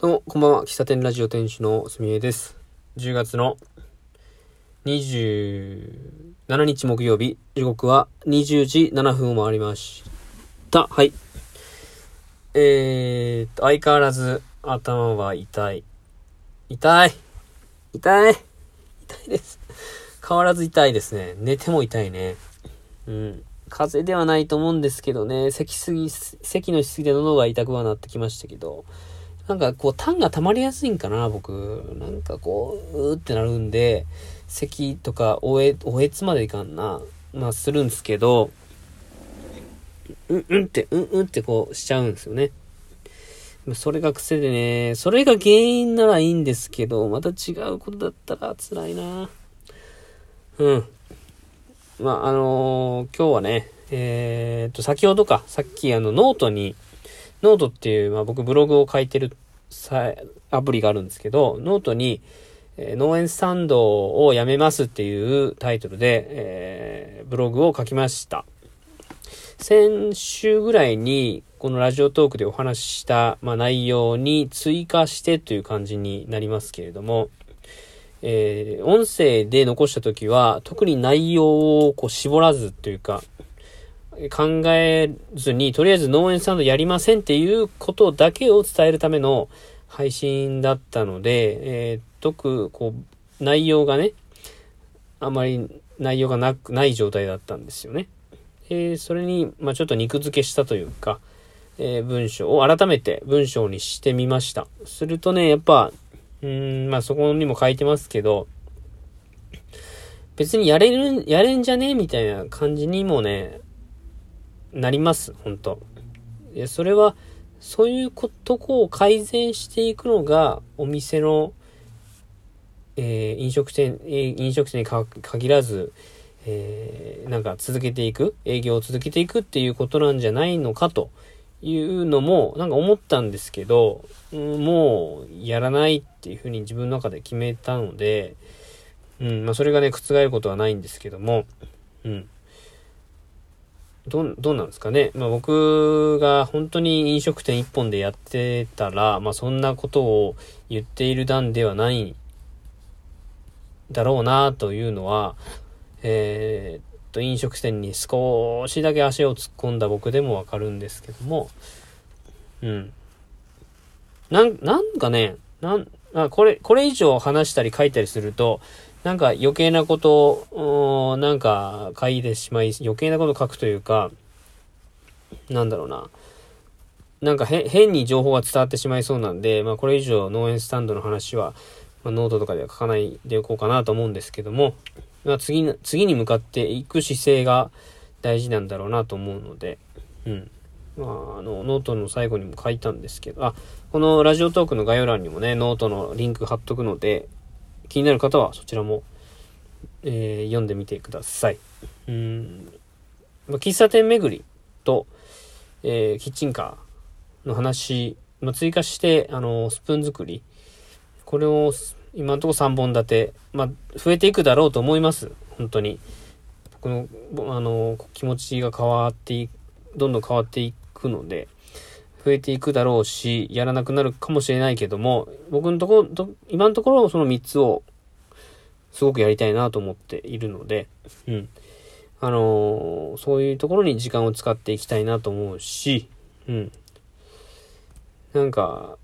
どうも、こんばんは。喫茶店ラジオ店主のすみえです。10月の27日木曜日、時刻は20時7分を回りました。はい。えーと、相変わらず頭は痛い。痛い。痛い。痛いです。変わらず痛いですね。寝ても痛いね。うん。風邪ではないと思うんですけどね、咳すぎ、咳のしすぎで喉が痛くはなってきましたけど、なんかこう、痰が溜まりやすいんかな、僕。なんかこう、うーってなるんで、咳とか、おえ、おえつまでいかんな。まあ、するんですけど、うんうんって、うんうんってこうしちゃうんですよね。それが癖でね、それが原因ならいいんですけど、また違うことだったら辛いな。うん。まあ、あのー、今日はね、えー、っと、先ほどか、さっきあの、ノートに、ノートっていう、まあ、僕ブログを書いてるアプリがあるんですけど、ノートに、えー、農園スタンドをやめますっていうタイトルで、えー、ブログを書きました。先週ぐらいに、このラジオトークでお話しした、まあ、内容に追加してという感じになりますけれども、えー、音声で残した時は、特に内容をこう絞らずというか、考えずに、とりあえず農園サンドやりませんっていうことだけを伝えるための配信だったので、えー、特、こう、内容がね、あまり内容がなく、ない状態だったんですよね。えー、それに、まあ、ちょっと肉付けしたというか、えー、文章を改めて文章にしてみました。するとね、やっぱ、うん、まあそこにも書いてますけど、別にやれる、やれんじゃね？みたいな感じにもね、なります、本当、それは、そういうとこを改善していくのが、お店の、えー、飲食店、え、飲食店に限らず、えー、なんか続けていく、営業を続けていくっていうことなんじゃないのかというのも、なんか思ったんですけど、もうやらないっていうふうに自分の中で決めたので、うん、まあそれがね、覆ることはないんですけども、うん。ど、どうなんですかね。まあ僕が本当に飲食店一本でやってたら、まあそんなことを言っている段ではないだろうなというのは、えー、と、飲食店に少しだけ足を突っ込んだ僕でもわかるんですけども、うん。なん、なんかね、なん、あこれ、これ以上話したり書いたりすると、なんか余計なことを、なんか書いてしまい、余計なこと書くというか、なんだろうな。なんか変に情報が伝わってしまいそうなんで、まあこれ以上農園スタンドの話は、まあ、ノートとかでは書かないでおこうかなと思うんですけども、まあ、次、次に向かっていく姿勢が大事なんだろうなと思うので、うん。まあ、あの、ノートの最後にも書いたんですけど、あ、このラジオトークの概要欄にもね、ノートのリンク貼っとくので、気になる方はそちらも、えー、読んでみてください。うん。まあ、喫茶店巡りと、えー、キッチンカーの話、まあ、追加して、あの、スプーン作り、これを今のところ3本立て、まあ、増えていくだろうと思います。本当に。僕の、あの、気持ちが変わってい、どんどん変わっていくので、増えていくだろうし、やらなくなるかもしれないけども、僕のところ、今のところその3つを、すごくやりたいなと思っているので、うん。あのー、そういうところに時間を使っていきたいなと思うし、うん。なんか、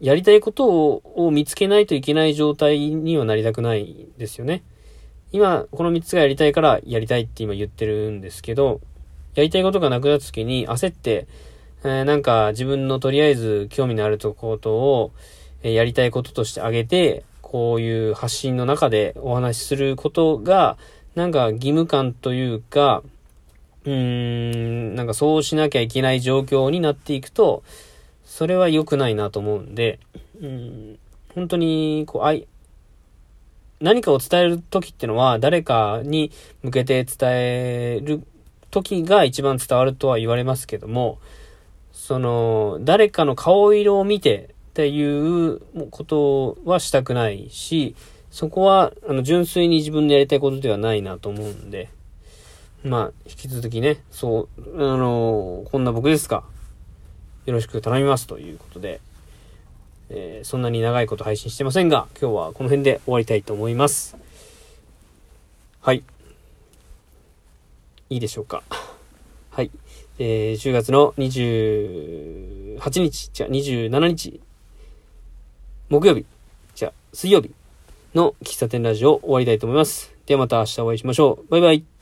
やりたいことを見つけないといけない状態にはなりたくないですよね。今、この3つがやりたいからやりたいって今言ってるんですけど、やりたいことがなくなった時に焦って、えー、なんか自分のとりあえず興味のあることを、えー、やりたいこととしてあげて、こういう発信の中でお話しすることが、なんか義務感というか、うーん、なんかそうしなきゃいけない状況になっていくと、それは良くないなと思うんで、うん、本当に、こう、愛、何かを伝える時ってのは、誰かに向けて伝える時が一番伝わるとは言われますけども、その、誰かの顔色を見てっていうことはしたくないし、そこは、あの、純粋に自分でやりたいことではないなと思うんで、まあ、引き続きね、そう、あの、こんな僕ですか。よろしく頼みますということで、えー、そんなに長いこと配信してませんが、今日はこの辺で終わりたいと思います。はい。いいでしょうか。はい。えー、10月の28日、じゃあ27日、木曜日、じゃあ水曜日の喫茶店ラジオ終わりたいと思います。ではまた明日お会いしましょう。バイバイ。